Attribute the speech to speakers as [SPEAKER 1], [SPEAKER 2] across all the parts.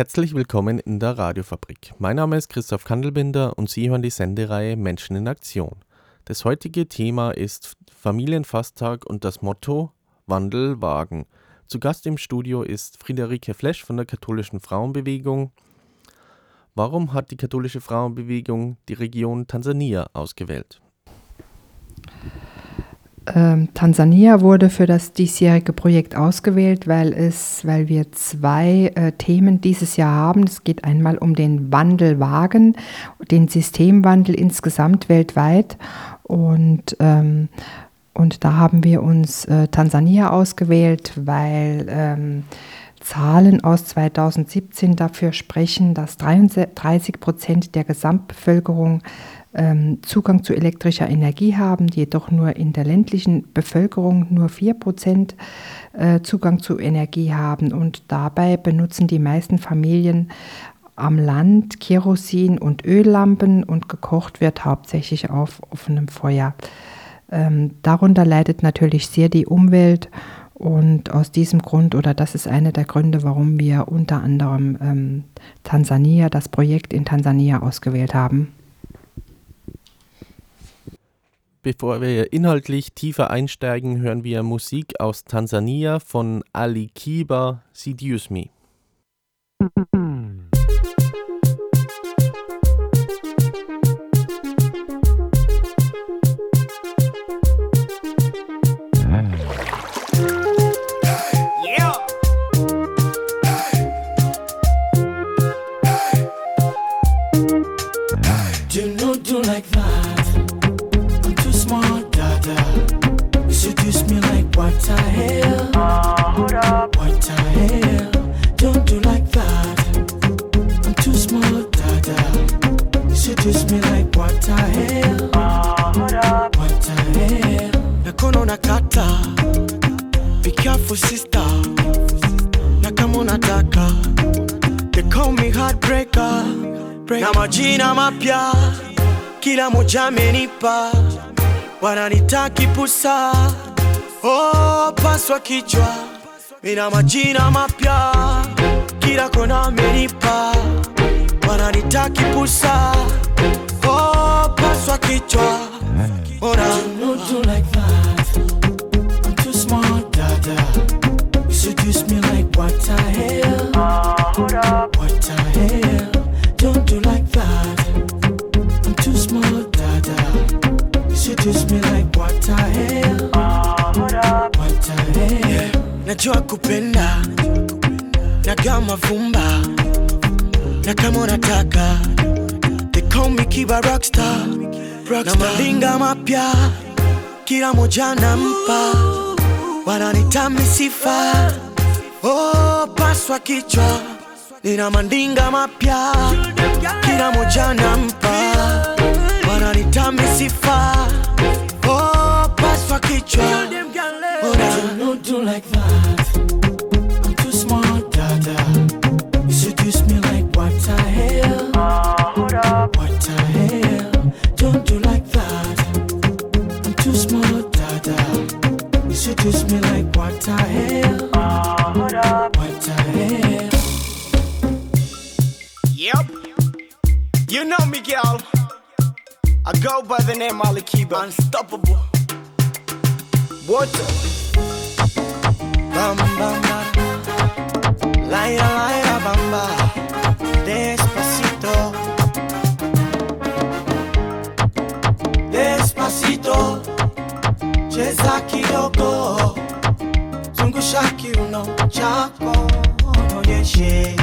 [SPEAKER 1] Herzlich willkommen in der Radiofabrik. Mein Name ist Christoph Kandelbinder und Sie hören die Sendereihe Menschen in Aktion. Das heutige Thema ist Familienfasttag und das Motto Wandel wagen. Zu Gast im Studio ist Friederike Flesch von der Katholischen Frauenbewegung. Warum hat die Katholische Frauenbewegung die Region Tansania ausgewählt?
[SPEAKER 2] Ähm, Tansania wurde für das diesjährige Projekt ausgewählt, weil, es, weil wir zwei äh, Themen dieses Jahr haben. Es geht einmal um den Wandel wagen, den Systemwandel insgesamt weltweit. Und, ähm, und da haben wir uns äh, Tansania ausgewählt, weil ähm, Zahlen aus 2017 dafür sprechen, dass 33 Prozent der Gesamtbevölkerung Zugang zu elektrischer Energie haben, jedoch nur in der ländlichen Bevölkerung nur 4% äh, Zugang zu Energie haben. Und dabei benutzen die meisten Familien am Land Kerosin und Öllampen und gekocht wird hauptsächlich auf offenem Feuer. Ähm, darunter leidet natürlich sehr die Umwelt und aus diesem Grund, oder das ist einer der Gründe, warum wir unter anderem ähm, Tansania, das Projekt in Tansania ausgewählt haben.
[SPEAKER 1] Bevor wir inhaltlich tiefer einsteigen, hören wir Musik aus Tansania von Ali Kiba, Seduce Me.
[SPEAKER 3] Moja amenipa, wananitaki pusa, oh, paswa kichwa, mina majina mapya, kila kona amenipa, wananitaki pusa, oh, paswa kichwa, ona do like that. I'm too smart, dada. You seduce me like what the hell? What the hell? Don't do like that. I'm too smart, dada. You seduce me like what the hell? What the hell? Najua kupenda nagaa mavumba na kama unataka they call me Kiba Rockstar, na malinga mapya kila moja nampa wananitami sifa oh, paswa kichwa nina mandinga mapya. Kila moja nampa wananitami sifa. Oh, paswa kichwa You me like what the hell? What the hell?
[SPEAKER 4] Yep. You know me, girl. I go by the name Ali Kiba. Unstoppable. Water.
[SPEAKER 3] Bam bam bam. Laira laira okay.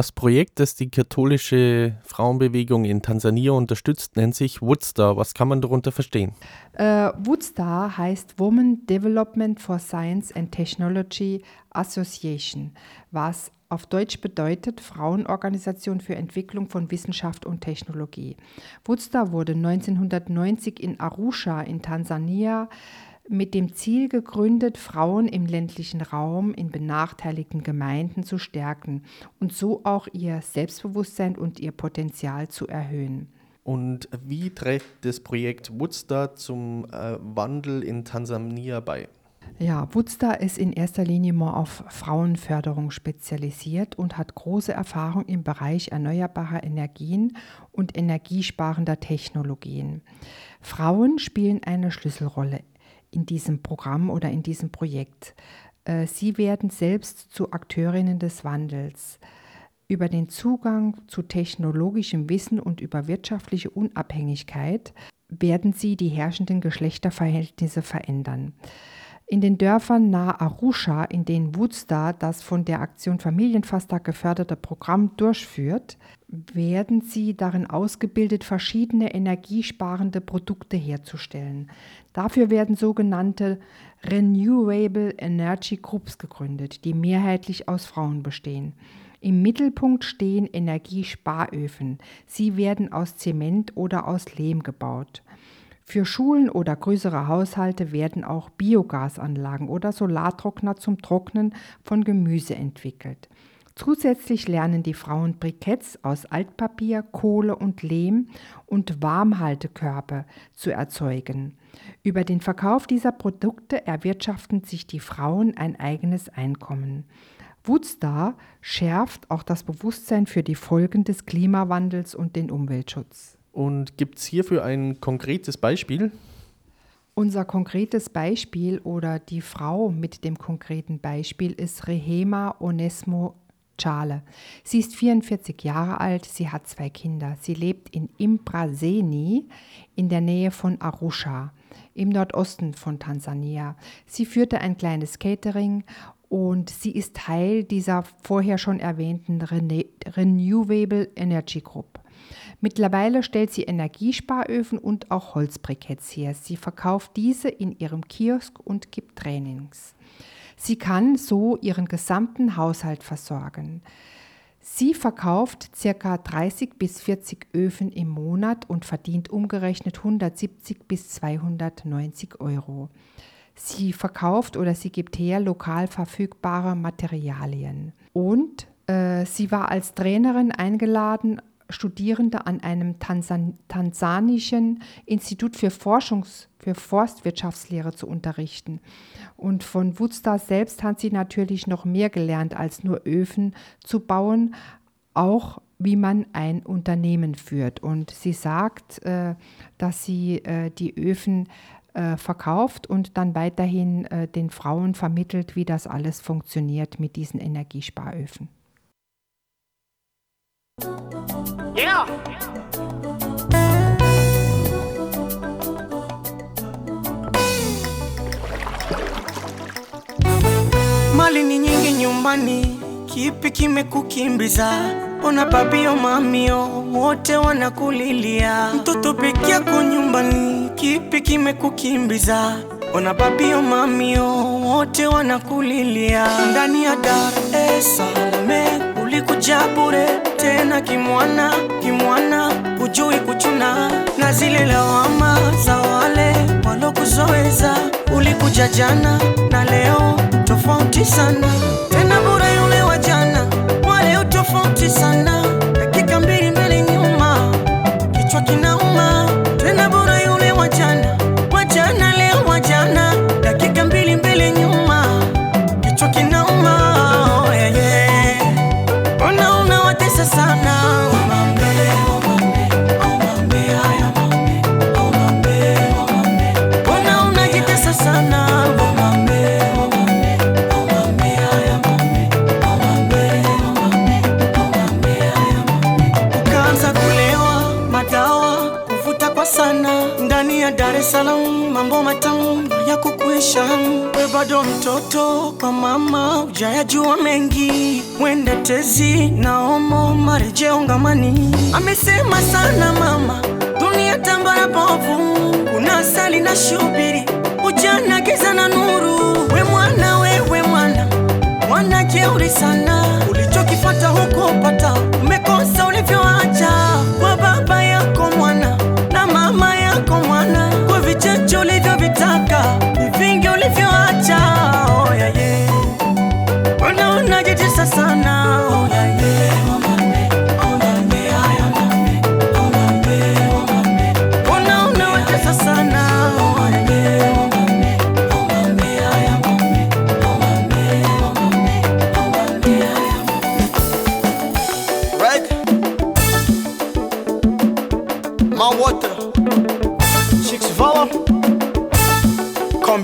[SPEAKER 1] Das Projekt, das die katholische Frauenbewegung in Tansania unterstützt, nennt sich Woodstar. Was kann man darunter verstehen?
[SPEAKER 2] Äh, Woodstar heißt Women Development for Science and Technology Association, was auf Deutsch bedeutet Frauenorganisation für Entwicklung von Wissenschaft und Technologie. Woodstar wurde 1990 in Arusha in Tansania mit dem Ziel gegründet, Frauen im ländlichen Raum in benachteiligten Gemeinden zu stärken und so auch ihr Selbstbewusstsein und ihr Potenzial zu erhöhen.
[SPEAKER 1] Und wie trägt das Projekt Woodstar zum äh, Wandel in Tansania bei?
[SPEAKER 2] Ja, Woodstar ist in erster Linie mal auf Frauenförderung spezialisiert und hat große Erfahrung im Bereich erneuerbarer Energien und energiesparender Technologien. Frauen spielen eine Schlüsselrolle in diesem Programm oder in diesem Projekt. Äh, sie werden selbst zu Akteurinnen des Wandels. Über den Zugang zu technologischem Wissen und über wirtschaftliche Unabhängigkeit werden sie die herrschenden Geschlechterverhältnisse verändern. In den Dörfern nahe Arusha, in denen Woodstar das von der Aktion Familienfasttag geförderte Programm durchführt, werden sie darin ausgebildet, verschiedene energiesparende Produkte herzustellen. Dafür werden sogenannte Renewable Energy Groups gegründet, die mehrheitlich aus Frauen bestehen. Im Mittelpunkt stehen Energiesparöfen. Sie werden aus Zement oder aus Lehm gebaut. Für Schulen oder größere Haushalte werden auch Biogasanlagen oder Solartrockner zum Trocknen von Gemüse entwickelt. Zusätzlich lernen die Frauen Briketts aus Altpapier, Kohle und Lehm und Warmhaltekörbe zu erzeugen. Über den Verkauf dieser Produkte erwirtschaften sich die Frauen ein eigenes Einkommen. Woodstar schärft auch das Bewusstsein für die Folgen des Klimawandels und den Umweltschutz.
[SPEAKER 1] Und gibt es hierfür ein konkretes Beispiel?
[SPEAKER 2] Unser konkretes Beispiel oder die Frau mit dem konkreten Beispiel ist Rehema Onesmo Chale. Sie ist 44 Jahre alt, sie hat zwei Kinder. Sie lebt in Imbraseni in der Nähe von Arusha im Nordosten von Tansania. Sie führte ein kleines Catering und sie ist Teil dieser vorher schon erwähnten Renewable Energy Group. Mittlerweile stellt sie Energiesparöfen und auch Holzbriketts her. Sie verkauft diese in ihrem Kiosk und gibt Trainings. Sie kann so ihren gesamten Haushalt versorgen. Sie verkauft ca. 30 bis 40 Öfen im Monat und verdient umgerechnet 170 bis 290 Euro. Sie verkauft oder sie gibt her lokal verfügbare Materialien. Und äh, sie war als Trainerin eingeladen Studierende an einem Tansan tansanischen Institut für Forschungs für Forstwirtschaftslehre zu unterrichten. Und von Woodstar selbst hat sie natürlich noch mehr gelernt, als nur Öfen zu bauen, auch wie man ein Unternehmen führt. Und sie sagt, äh, dass sie äh, die Öfen äh, verkauft und dann weiterhin äh, den Frauen vermittelt, wie das alles funktioniert mit diesen Energiesparöfen.
[SPEAKER 4] Yeah. Mali ni nyingi nyumbani, kipi kimekukimbiza? Ona babio mamio wote wanakulilia, mtoto peke yako nyumbani, kipi kimekukimbiza? Ona babio mamio wote wanakulilia, ndani ya Dar es Salaam ulikuja bure tena kimwana kimwana, hujui kuchuna na zile lawama za wale walokuzoeza. Ulikuja jana na leo tofauti sana, tena bora yule wa jana, wale tofauti sana, dakika mbili mbele nyuma, kichwa kinauma. Bado mtoto kwa mama, ujayajua mengi, wende tezi na omo marejeo. Amesema sana mama, dunia tambara bovu, kuna asali na shubiri, ujana giza na nuru. We mwana, wewe mwana, mwana jeuri sana, ulichokifata huko pata, umekosa ulivyoacha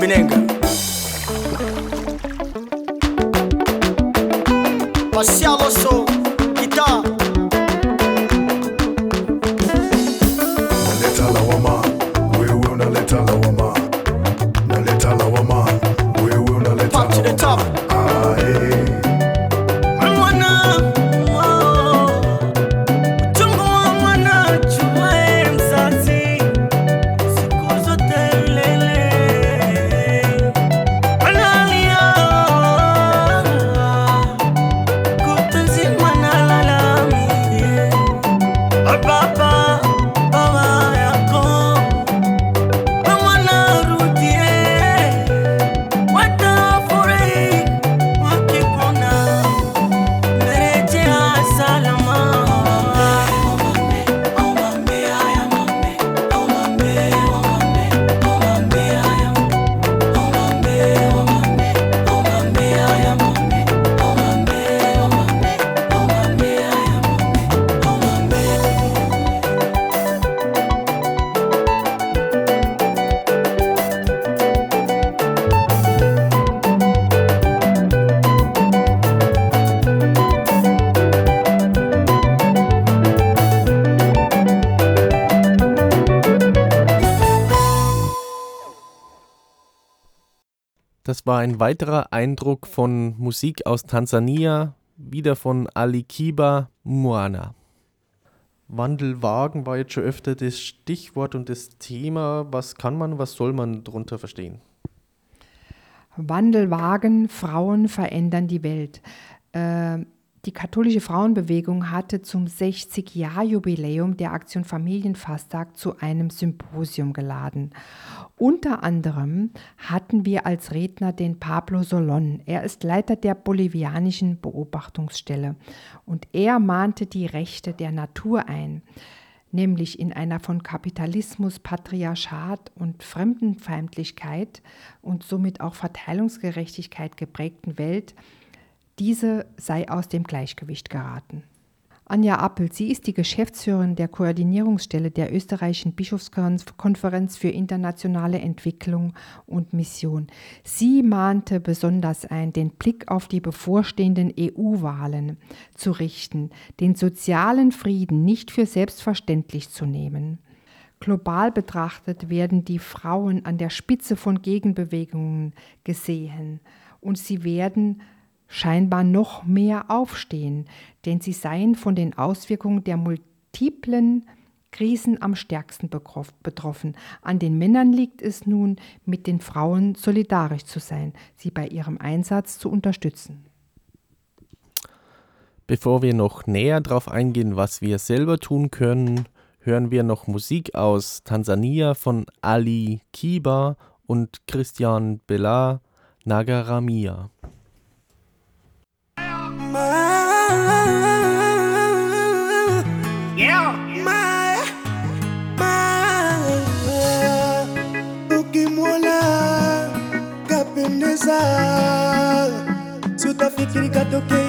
[SPEAKER 1] Виненко. Ein weiterer Eindruck von Musik aus Tansania, wieder von Ali Kiba Mwana. Wandelwagen war jetzt schon öfter das Stichwort und das Thema. Was kann man, was soll man darunter verstehen?
[SPEAKER 2] Wandelwagen, Frauen verändern die Welt. Äh, die katholische Frauenbewegung hatte zum 60-Jahr-Jubiläum der Aktion Familienfasttag zu einem Symposium geladen. Unter anderem hatten wir als Redner den Pablo Solon. Er ist Leiter der bolivianischen Beobachtungsstelle und er mahnte die Rechte der Natur ein nämlich in einer von Kapitalismus, Patriarchat und Fremdenfeindlichkeit und somit auch Verteilungsgerechtigkeit geprägten Welt, diese sei aus dem Gleichgewicht geraten. Anja Appel, sie ist die Geschäftsführerin der Koordinierungsstelle der österreichischen Bischofskonferenz für internationale Entwicklung und Mission. Sie mahnte besonders ein, den Blick auf die bevorstehenden EU-Wahlen zu richten, den sozialen Frieden nicht für selbstverständlich zu nehmen. Global betrachtet werden die Frauen an der Spitze von Gegenbewegungen gesehen und sie werden scheinbar noch mehr aufstehen, denn sie seien von den Auswirkungen der multiplen Krisen am stärksten betroffen. An den Männern liegt es nun, mit den Frauen solidarisch zu sein, sie bei ihrem Einsatz zu unterstützen.
[SPEAKER 1] Bevor wir noch näher darauf eingehen, was wir selber tun können, hören wir noch Musik aus Tansania von Ali Kiba und Christian Bela Nagaramia.
[SPEAKER 4] eza sotafikiri katokei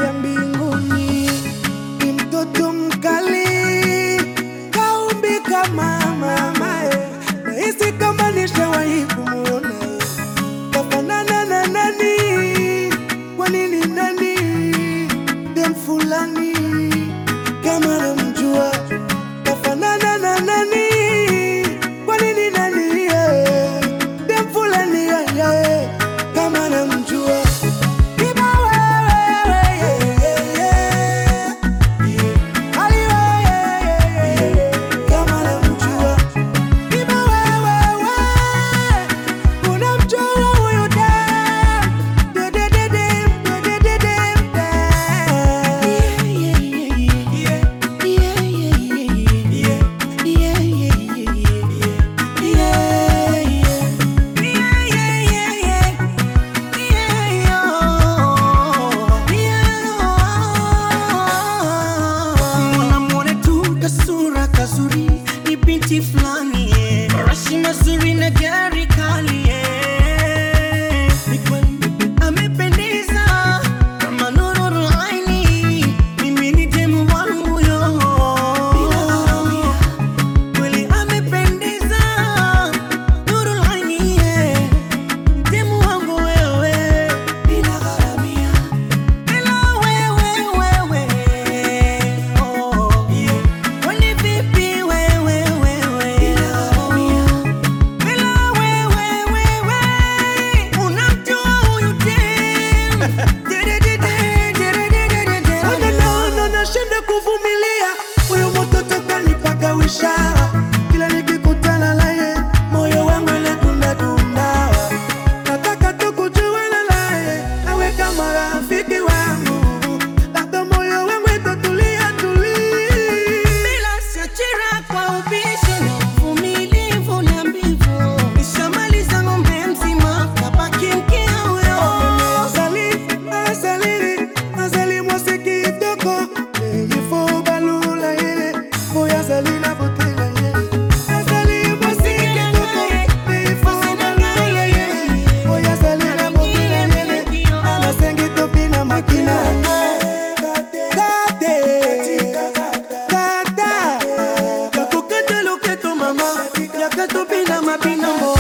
[SPEAKER 4] que tú be más pino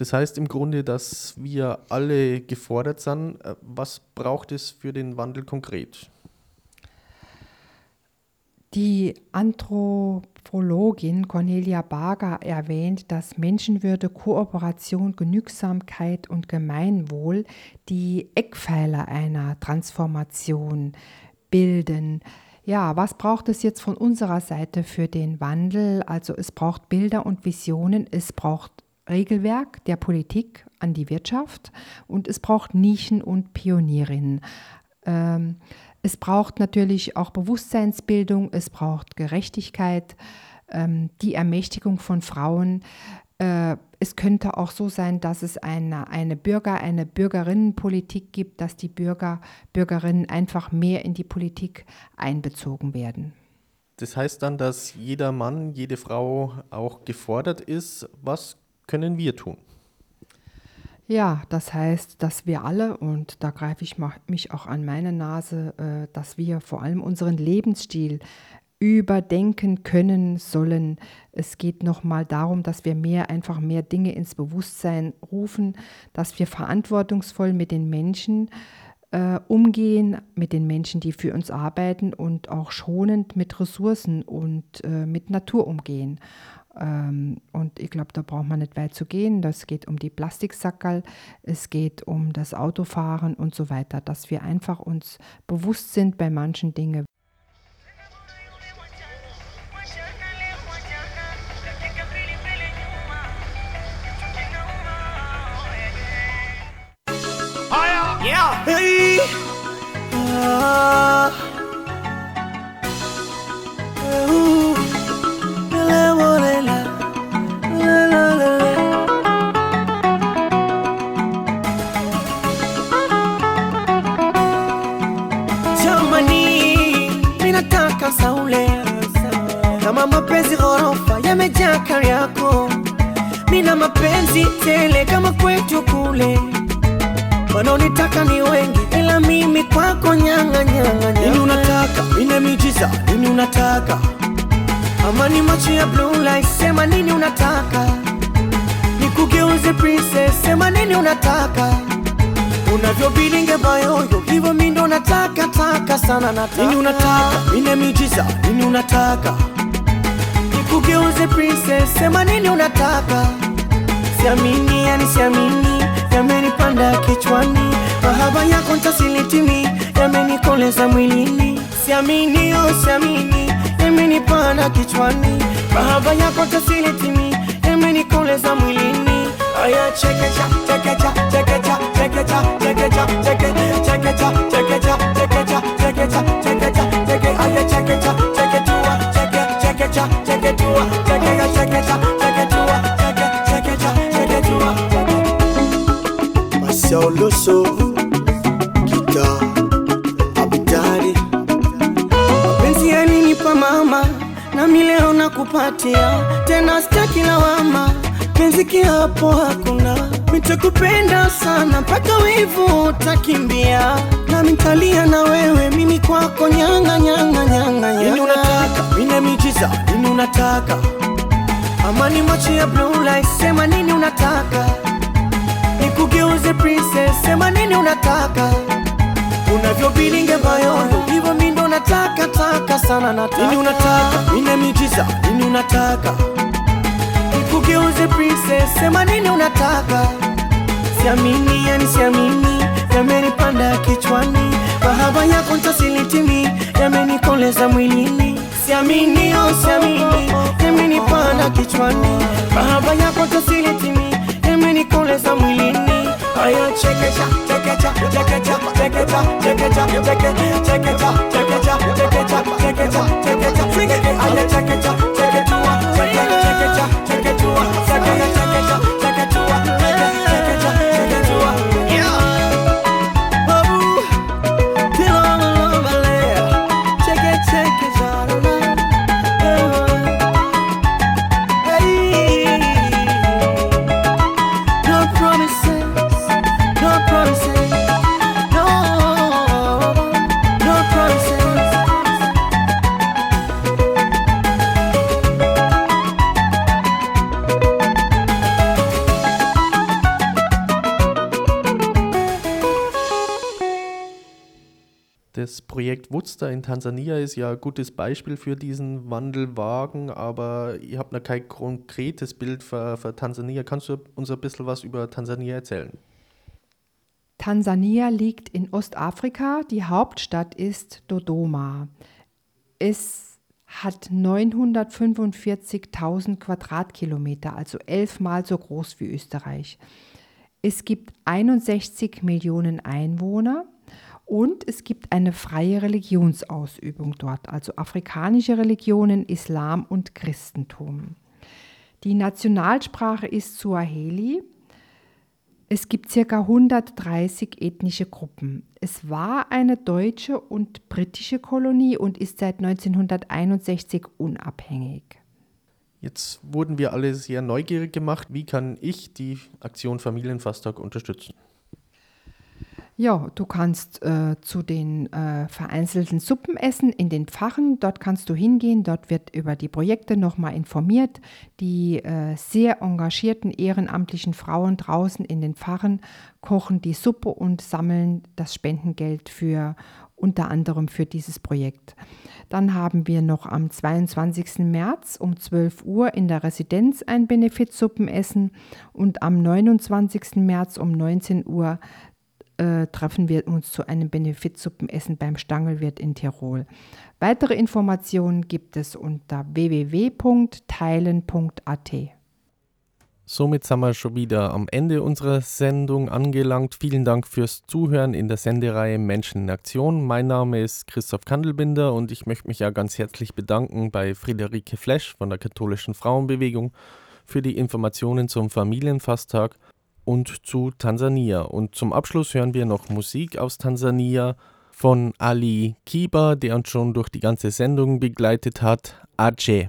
[SPEAKER 1] Das heißt im Grunde, dass wir alle gefordert sind. Äh, Was braucht es für den Wandel konkret?
[SPEAKER 2] Die Anthropologin Cornelia Barger erwähnt, dass Menschenwürde, Kooperation, Genügsamkeit und Gemeinwohl die Eckpfeiler einer Transformation bilden. Ja, was braucht es jetzt von unserer Seite für den Wandel? Also es braucht Bilder und Visionen, es braucht Regelwerk der Politik an die Wirtschaft und es braucht Nischen und Pionierinnen. Ähm, es braucht natürlich auch Bewusstseinsbildung, es braucht Gerechtigkeit, ähm, die Ermächtigung von Frauen. Äh, es könnte auch so sein, dass es eine, eine Bürger-, eine Bürgerinnenpolitik gibt, dass die Bürger, Bürgerinnen einfach mehr in die Politik einbezogen werden.
[SPEAKER 1] Das heißt dann, dass jeder Mann, jede Frau auch gefordert ist. Was können wir tun?
[SPEAKER 2] Ja, das heißt, dass wir alle, und da greife ich mich auch an meine Nase, äh, dass wir vor allem unseren Lebensstil überdenken können sollen. Es geht nochmal darum, dass wir mehr, einfach mehr Dinge ins Bewusstsein rufen, dass wir verantwortungsvoll mit den Menschen äh, umgehen, mit den Menschen, die für uns arbeiten und auch schonend mit Ressourcen und äh, mit Natur umgehen. Ähm, und ich glaube, da braucht man nicht weit zu gehen. Das geht um die Plastiksackerl, es geht um das Autofahren und so weiter, dass wir einfach uns bewusst sind bei manchen Dingen.
[SPEAKER 4] Unavyobilinge bayoyo, hivyo mi ndo nataka taka sana nataka.
[SPEAKER 3] Nini unataka? Nina miujiza. Nini unataka?
[SPEAKER 4] Nikugeuze princess, sema nini unataka? Siamini, yani siamini, yamenipanda kichwani, mahaba yako ntasilitimi, yamenikoleza mwilini. Siamini, oh siamini, yamenipanda kichwani, mahaba yako ntasilitimi, yamenikoleza mwilini. Aya chekecha, chekecha, chekecha,
[SPEAKER 3] Loso kita abitari
[SPEAKER 4] mapenzi ya nini pa mama, nami leo tena, sitaki lawama, penzi kiapo hakuna nitakupenda sana mpaka wivu utakimbia. Na nitalia na wewe mimi kwako nyanga nyanga nyanga
[SPEAKER 3] Nini unataka? Mine miujiza Nini unataka?
[SPEAKER 4] Amani macho ya blue light sema nini unataka? Nikugeuze princess sema nini unataka? Unavyobilinge bayondo hivyo mi ndo nataka taka sana nataka.
[SPEAKER 3] Nini unataka? Mine miujiza Nini unataka
[SPEAKER 4] nikugeuze princess sema nini unataka siamini yani siamini yamenipanda kichwani mahaba yako ntasilitimi yamenikoleza mwilini siamini oh siamini yamenipanda kichwani mahaba yako ntasilitimi yamenikoleza mwilini Aya chekecha chekecha chekecha chekecha chekecha chekecha, chekecha chekecha chekecha chekecha chekecha chekecha chekecha, chekecha
[SPEAKER 1] Woodster in Tansania ist ja ein gutes Beispiel für diesen Wandelwagen, aber ihr habt noch kein konkretes Bild für, für Tansania. Kannst du uns ein bisschen was über Tansania erzählen?
[SPEAKER 2] Tansania liegt in Ostafrika. Die Hauptstadt ist Dodoma. Es hat 945.000 Quadratkilometer, also elfmal so groß wie Österreich. Es gibt 61 Millionen Einwohner und es gibt eine freie Religionsausübung dort, also afrikanische Religionen, Islam und Christentum. Die Nationalsprache ist Suaheli. Es gibt ca. 130 ethnische Gruppen. Es war eine deutsche und britische Kolonie und ist seit 1961 unabhängig.
[SPEAKER 1] Jetzt wurden wir alle sehr neugierig gemacht. Wie kann ich die Aktion Familienfasttag unterstützen?
[SPEAKER 2] Ja, du kannst äh, zu den äh, vereinzelten Suppen essen in den Pfachen. Dort kannst du hingehen. Dort wird über die Projekte nochmal informiert. Die äh, sehr engagierten ehrenamtlichen Frauen draußen in den Pfachen kochen die Suppe und sammeln das Spendengeld für unter anderem für dieses Projekt. Dann haben wir noch am 22. März um 12 Uhr in der Residenz ein Benefizsuppenessen und am 29. März um 19 Uhr äh, treffen wir uns zu einem Benefizsuppenessen beim Stangelwirt in Tirol. Weitere Informationen gibt es unter www.teilen.at.
[SPEAKER 1] Somit sind wir schon wieder am Ende unserer Sendung angelangt. Vielen Dank fürs Zuhören in der Sendereihe Menschen in Aktion. Mein Name ist Christoph Kandelbinder und ich möchte mich ja ganz herzlich bedanken bei Friederike Flesch von der Katholischen Frauenbewegung für die Informationen zum Familienfasttag und zu Tansania. Und zum Abschluss hören wir noch Musik aus Tansania von Ali Kiba, der uns schon durch die ganze Sendung begleitet hat. Ace.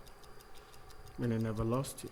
[SPEAKER 5] and I never lost you.